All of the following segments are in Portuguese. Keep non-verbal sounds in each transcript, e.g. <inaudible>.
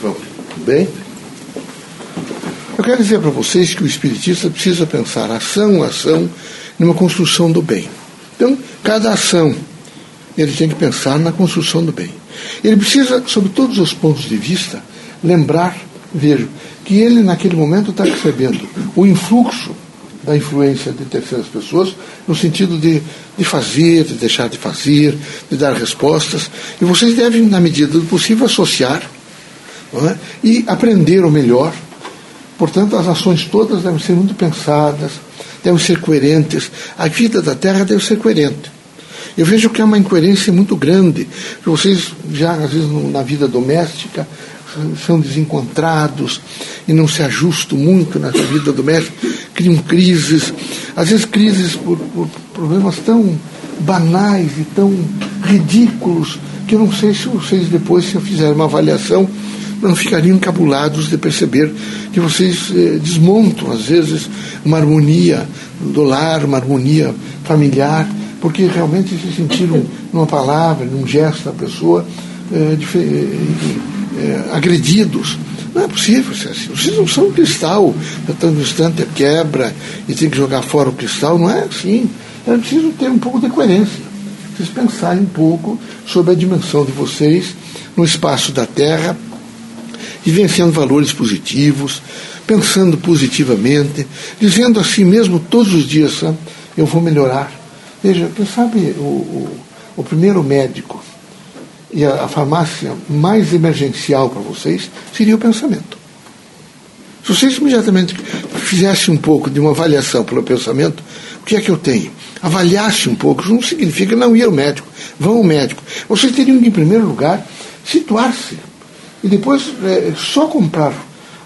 Vamos. Bem? Eu quero dizer para vocês que o espiritista precisa pensar ação a ação numa construção do bem. Então, cada ação ele tem que pensar na construção do bem. Ele precisa, sob todos os pontos de vista, lembrar, vejo, que ele naquele momento está recebendo o influxo da influência de terceiras pessoas, no sentido de, de fazer, de deixar de fazer, de dar respostas. E vocês devem, na medida do possível, associar é? e o melhor. Portanto, as ações todas devem ser muito pensadas, devem ser coerentes. A vida da Terra deve ser coerente. Eu vejo que há uma incoerência muito grande. Vocês já, às vezes, na vida doméstica, são desencontrados e não se ajustam muito na vida doméstica, criam crises, às vezes crises por, por problemas tão banais e tão ridículos que eu não sei se vocês depois, se eu fizer uma avaliação, não ficariam encabulados de perceber que vocês eh, desmontam, às vezes, uma harmonia do lar, uma harmonia familiar, porque realmente se sentiram <laughs> numa palavra, num gesto da pessoa eh, eh, agredidos. Não é possível ser assim. Vocês não são cristal. A no instante quebra e tem que jogar fora o cristal. Não é assim. É preciso ter um pouco de coerência. Vocês pensarem um pouco sobre a dimensão de vocês no espaço da Terra, vivenciando valores positivos, pensando positivamente, dizendo a si mesmo todos os dias: eu vou melhorar. Veja, quem sabe o, o, o primeiro médico e a, a farmácia mais emergencial para vocês seria o pensamento. Se vocês imediatamente fizessem um pouco de uma avaliação pelo pensamento, o que é que eu tenho? Avaliasse um pouco, isso não significa não ir ao médico, vão ao médico. Vocês teriam que, em primeiro lugar, situar-se. E depois é, só comprar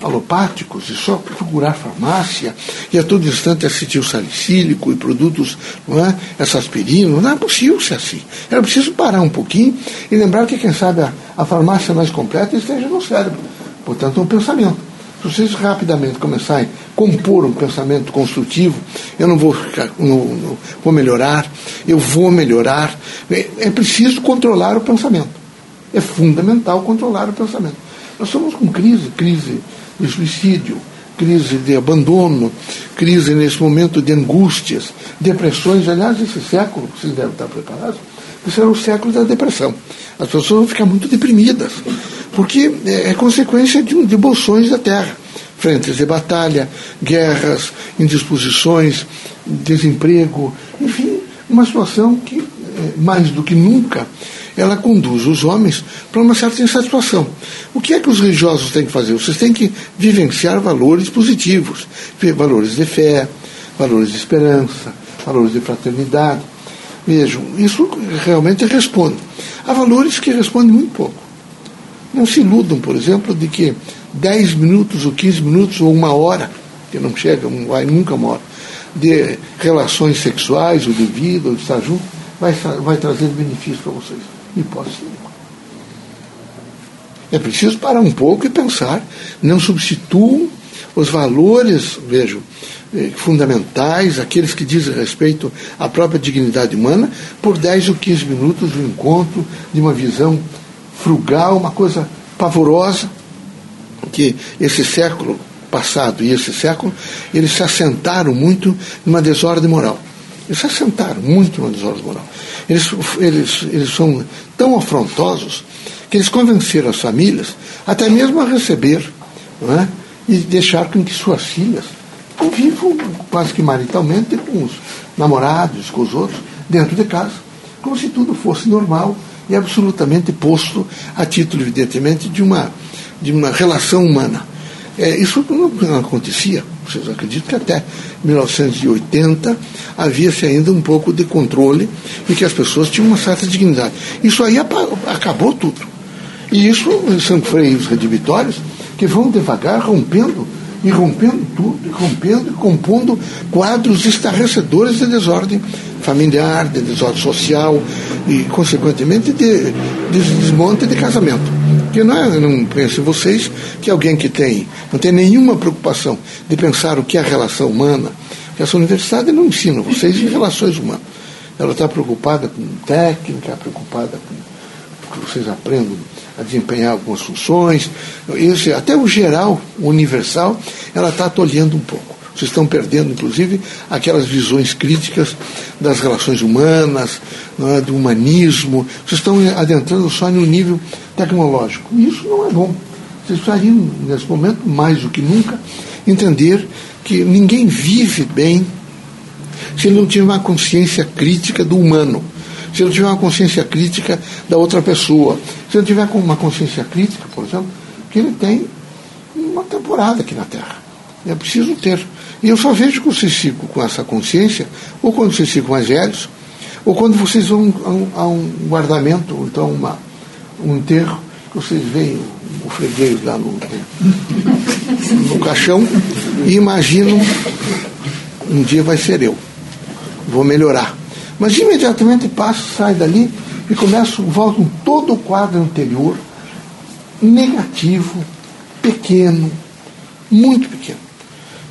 alopáticos e só procurar farmácia e a todo instante acetil salicílico e produtos, não é? essa aspirina, não é possível ser assim. Era preciso parar um pouquinho e lembrar que, quem sabe, a, a farmácia mais completa esteja no cérebro. Portanto, um pensamento. Se vocês rapidamente começarem a compor um pensamento construtivo, eu não vou ficar, não, não, vou melhorar, eu vou melhorar. É, é preciso controlar o pensamento. É fundamental controlar o pensamento. Nós estamos com crise, crise de suicídio, crise de abandono, crise nesse momento de angústias, depressões. Aliás, esse século, vocês devem estar preparados, esse era o século da depressão. As pessoas vão ficar muito deprimidas, porque é, é consequência de, de bolsões da terra. Frentes de batalha, guerras, indisposições, desemprego, enfim, uma situação que, é, mais do que nunca, ela conduz os homens para uma certa insatisfação. O que é que os religiosos têm que fazer? Vocês têm que vivenciar valores positivos, valores de fé, valores de esperança, valores de fraternidade. Vejam, isso realmente responde. Há valores que respondem muito pouco. Não se iludam, por exemplo, de que 10 minutos ou 15 minutos ou uma hora, que não chega, não vai nunca uma hora, de relações sexuais ou de vida ou de estar junto, vai, vai trazer benefício para vocês. Hipótese nenhuma. É preciso parar um pouco e pensar. Não substituam os valores, vejo, eh, fundamentais, aqueles que dizem respeito à própria dignidade humana, por 10 ou 15 minutos um encontro, de uma visão frugal, uma coisa pavorosa, que esse século passado e esse século, eles se assentaram muito numa desordem moral. Eles se assentaram muito numa desordem moral. Eles, eles, eles são tão afrontosos que eles convenceram as famílias até mesmo a receber é? e deixar com que suas filhas convivam quase que maritalmente com os namorados, com os outros, dentro de casa, como se tudo fosse normal e absolutamente posto a título, evidentemente, de uma, de uma relação humana. É, isso não acontecia. Vocês acreditam que até 1980 havia-se ainda um pouco de controle e que as pessoas tinham uma certa dignidade. Isso aí acabou tudo. E isso são freios redivitórios que vão devagar rompendo e rompendo tudo, e rompendo e compondo quadros estarrecedores de desordem familiar, de desordem social e, consequentemente, de, de desmonte de casamento. Porque não, é, não pensem vocês que alguém que tem, não tem nenhuma preocupação de pensar o que é a relação humana, que essa universidade não ensina vocês em relações humanas. Ela está preocupada com técnica, preocupada com que vocês aprendam a desempenhar algumas funções. Isso, até o geral, o universal, ela está tolhendo um pouco. Vocês estão perdendo, inclusive, aquelas visões críticas das relações humanas, é, do humanismo. Vocês estão adentrando só no nível tecnológico. E isso não é bom. Vocês precisariam, nesse momento, mais do que nunca, entender que ninguém vive bem se ele não tiver uma consciência crítica do humano, se ele não tiver uma consciência crítica da outra pessoa, se ele não tiver uma consciência crítica, por exemplo, que ele tem uma temporada aqui na Terra. É preciso ter. E eu só vejo que vocês ficam com essa consciência, ou quando vocês ficam mais velhos, ou quando vocês vão a um, a um guardamento, ou então uma, um enterro, que vocês veem o, o freguês lá no, no caixão e imaginam um dia vai ser eu vou melhorar. Mas imediatamente passo, saio dali e começo, volto em todo o quadro anterior, negativo, pequeno, muito pequeno.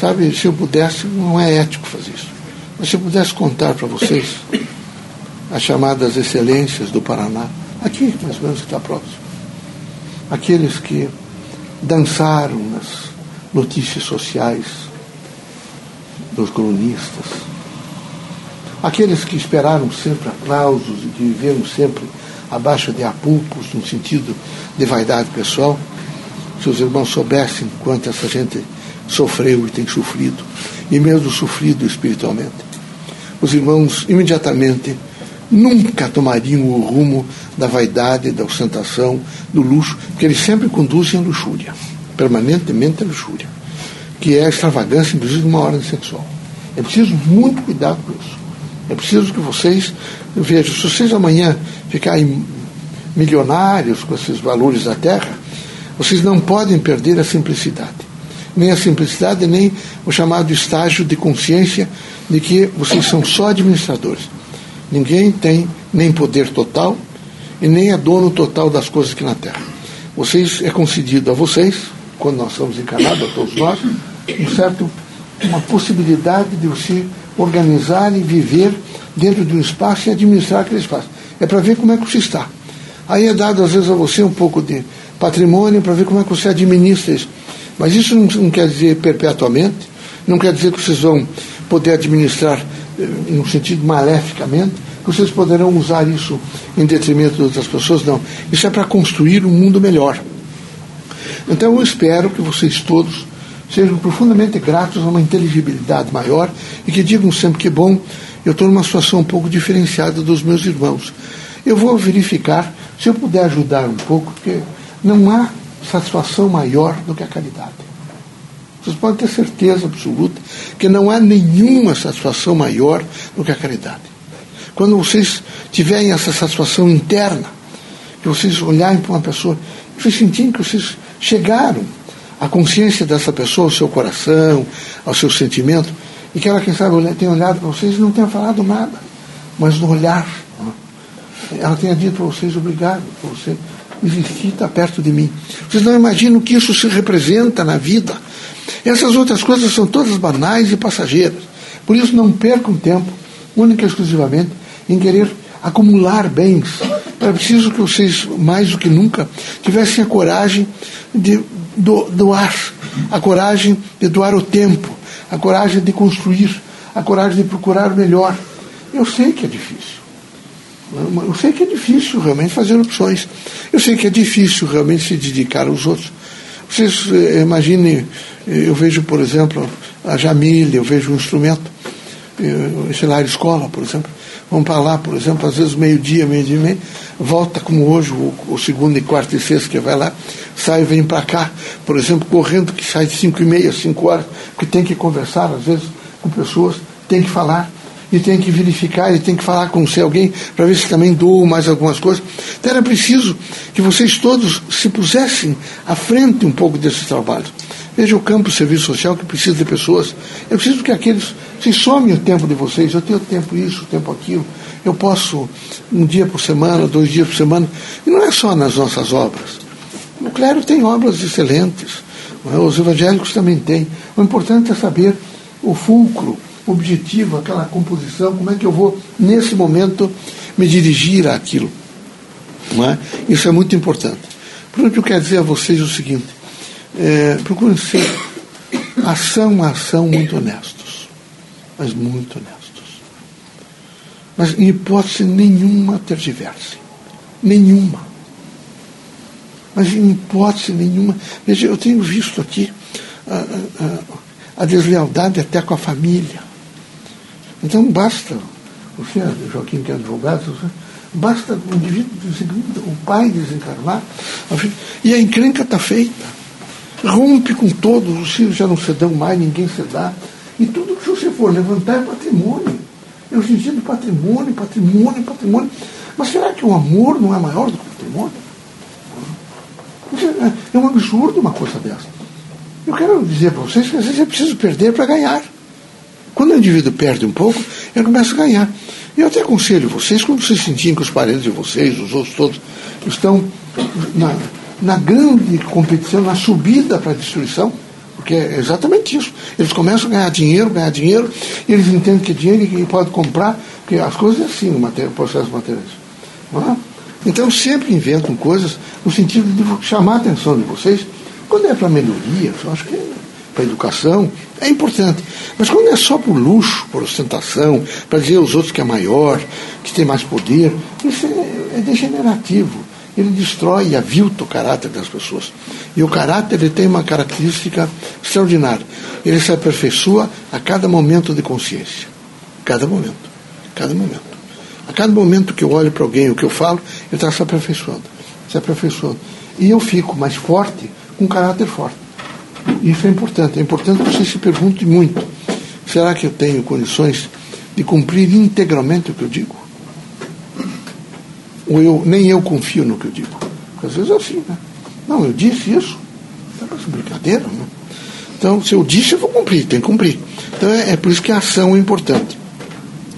Sabe, se eu pudesse, não é ético fazer isso, mas se eu pudesse contar para vocês <laughs> as chamadas excelências do Paraná, aqui mais ou menos que está próximo, aqueles que dançaram nas notícias sociais dos colunistas, Aqueles que esperaram sempre aplausos e que viveram sempre abaixo de apulpos, no sentido de vaidade pessoal, se os irmãos soubessem quanto essa gente sofreu e tem sofrido, e mesmo sofrido espiritualmente, os irmãos imediatamente nunca tomariam o rumo da vaidade, da ostentação, do luxo, porque eles sempre conduzem a luxúria, permanentemente a luxúria, que é a extravagância, inclusive, de uma ordem sexual. É preciso muito cuidado com isso. É preciso que vocês vejam, se vocês amanhã ficarem milionários com esses valores da terra, vocês não podem perder a simplicidade. Nem a simplicidade, nem o chamado estágio de consciência de que vocês são só administradores. Ninguém tem nem poder total e nem é dono total das coisas aqui na Terra. Vocês é concedido a vocês, quando nós somos encarnados, a todos nós, um certo, uma possibilidade de você organizar e viver dentro de um espaço e administrar aquele espaço. É para ver como é que você está. Aí é dado, às vezes, a você um pouco de patrimônio para ver como é que você administra isso. Mas isso não, quer dizer perpetuamente, não quer dizer que vocês vão poder administrar eh, no sentido maleficamente, que vocês poderão usar isso em detrimento de outras pessoas, não. Isso é para construir um mundo melhor. Então eu espero que vocês todos sejam profundamente gratos a uma inteligibilidade maior e que digam sempre que bom, eu estou numa situação um pouco diferenciada dos meus irmãos. Eu vou verificar se eu puder ajudar um pouco, porque não há satisfação maior do que a caridade. Vocês podem ter certeza absoluta que não há nenhuma satisfação maior do que a caridade. Quando vocês tiverem essa satisfação interna, que vocês olharem para uma pessoa, vocês sentirem que vocês chegaram a consciência dessa pessoa, ao seu coração, ao seu sentimento, e que ela, quem sabe, tenha olhado para vocês e não tenha falado nada, mas no olhar, ela tenha dito para vocês, obrigado por você existir, estar perto de mim. Vocês não imaginam o que isso se representa na vida. Essas outras coisas são todas banais e passageiras. Por isso, não percam tempo, única e exclusivamente, em querer acumular bens. É preciso que vocês, mais do que nunca, tivessem a coragem de do, doar, a coragem de doar o tempo, a coragem de construir, a coragem de procurar o melhor. Eu sei que é difícil. Eu sei que é difícil realmente fazer opções. Eu sei que é difícil realmente se dedicar aos outros. Vocês eh, imaginem, eh, eu vejo, por exemplo, a Jamília, eu vejo um instrumento, eh, sei lá, escola, por exemplo. Vamos para lá, por exemplo, às vezes meio-dia, meio-dia e meio, volta como hoje, o, o segundo e quarto e sexto que vai lá, sai e vem para cá, por exemplo, correndo que sai de cinco e meia, cinco horas, que tem que conversar, às vezes, com pessoas, tem que falar, e tem que verificar, e tem que falar com se alguém, para ver se também doou mais algumas coisas. Então era preciso que vocês todos se pusessem à frente um pouco desses trabalhos. Veja o campo do serviço social que precisa de pessoas. Eu preciso que aqueles. Vocês somem o tempo de vocês. Eu tenho tempo isso, tempo aquilo. Eu posso um dia por semana, dois dias por semana. E não é só nas nossas obras. O clero tem obras excelentes. É? Os evangélicos também têm. O importante é saber o fulcro, objetivo, aquela composição, como é que eu vou, nesse momento, me dirigir àquilo. Não é? Isso é muito importante. Portanto, eu quero dizer a vocês o seguinte: é, procurem ser ação a ação muito honestos, mas muito honestos. Mas em hipótese nenhuma tergiverse. Nenhuma. Mas em hipótese nenhuma. Veja, eu tenho visto aqui a, a, a deslealdade até com a família. Então basta, você, Joaquim, que é advogado, basta o indivíduo, o pai desencarnar, e a encrenca está feita. Rompe com todos, os filhos já não se dão mais, ninguém se dá. E tudo que você for levantar é patrimônio. O sentido do patrimônio, patrimônio, patrimônio. Mas será que o amor não é maior do que o patrimônio? É, é um absurdo uma coisa dessa. Eu quero dizer para vocês que às vezes é preciso perder para ganhar. Quando o indivíduo perde um pouco, ele começa a ganhar. Eu até aconselho vocês, quando vocês sentirem que os parentes de vocês, os outros todos, estão na, na grande competição, na subida para a destruição, porque é exatamente isso. Eles começam a ganhar dinheiro, ganhar dinheiro, e eles entendem que é dinheiro e pode comprar, porque as coisas é assim no processo materialista. É? Então sempre inventam coisas no sentido de chamar a atenção de vocês. Quando é para melhoria, eu acho que para educação, é importante. Mas quando é só por luxo, por ostentação, para dizer aos outros que é maior, que tem mais poder, isso é, é degenerativo ele destrói e avilta o caráter das pessoas. E o caráter ele tem uma característica extraordinária. Ele se aperfeiçoa a cada momento de consciência. Cada momento. Cada momento. A cada momento que eu olho para alguém, o que eu falo, ele está se aperfeiçoando. Se aperfeiçoando. E eu fico mais forte com caráter forte. Isso é importante. É importante que você se pergunte muito. Será que eu tenho condições de cumprir integralmente o que eu digo? ou eu, nem eu confio no que eu digo. Porque às vezes é assim, né? Não, eu disse isso. É brincadeira, né? Então, se eu disse, eu vou cumprir, tem que cumprir. Então, é, é por isso que a ação é importante.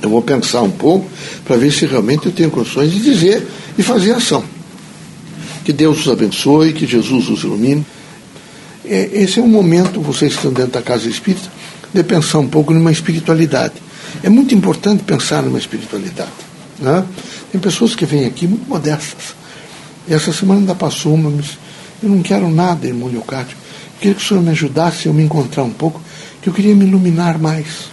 Eu vou pensar um pouco para ver se realmente eu tenho condições de dizer e fazer ação. Que Deus os abençoe, que Jesus os ilumine. É, esse é um momento, vocês que estão dentro da casa espírita, de pensar um pouco numa espiritualidade. É muito importante pensar numa espiritualidade. Né? Tem pessoas que vêm aqui muito modestas. E essa semana ainda passou uma, mas eu não quero nada, irmão Leocádio. Eu queria que o senhor me ajudasse a me encontrar um pouco, que eu queria me iluminar mais.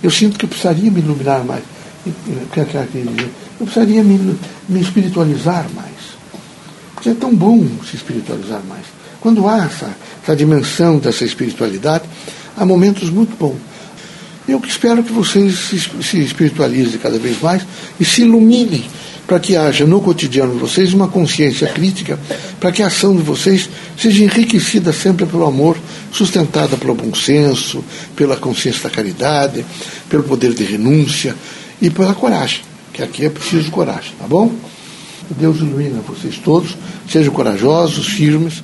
Eu sinto que eu precisaria me iluminar mais. Eu precisaria me, me espiritualizar mais. Porque é tão bom se espiritualizar mais. Quando há essa, essa dimensão dessa espiritualidade, há momentos muito bons. Eu espero que vocês se espiritualizem cada vez mais e se iluminem para que haja no cotidiano de vocês uma consciência crítica, para que a ação de vocês seja enriquecida sempre pelo amor, sustentada pelo bom senso, pela consciência da caridade, pelo poder de renúncia e pela coragem, que aqui é preciso coragem, tá bom? Deus ilumina vocês todos, sejam corajosos, firmes.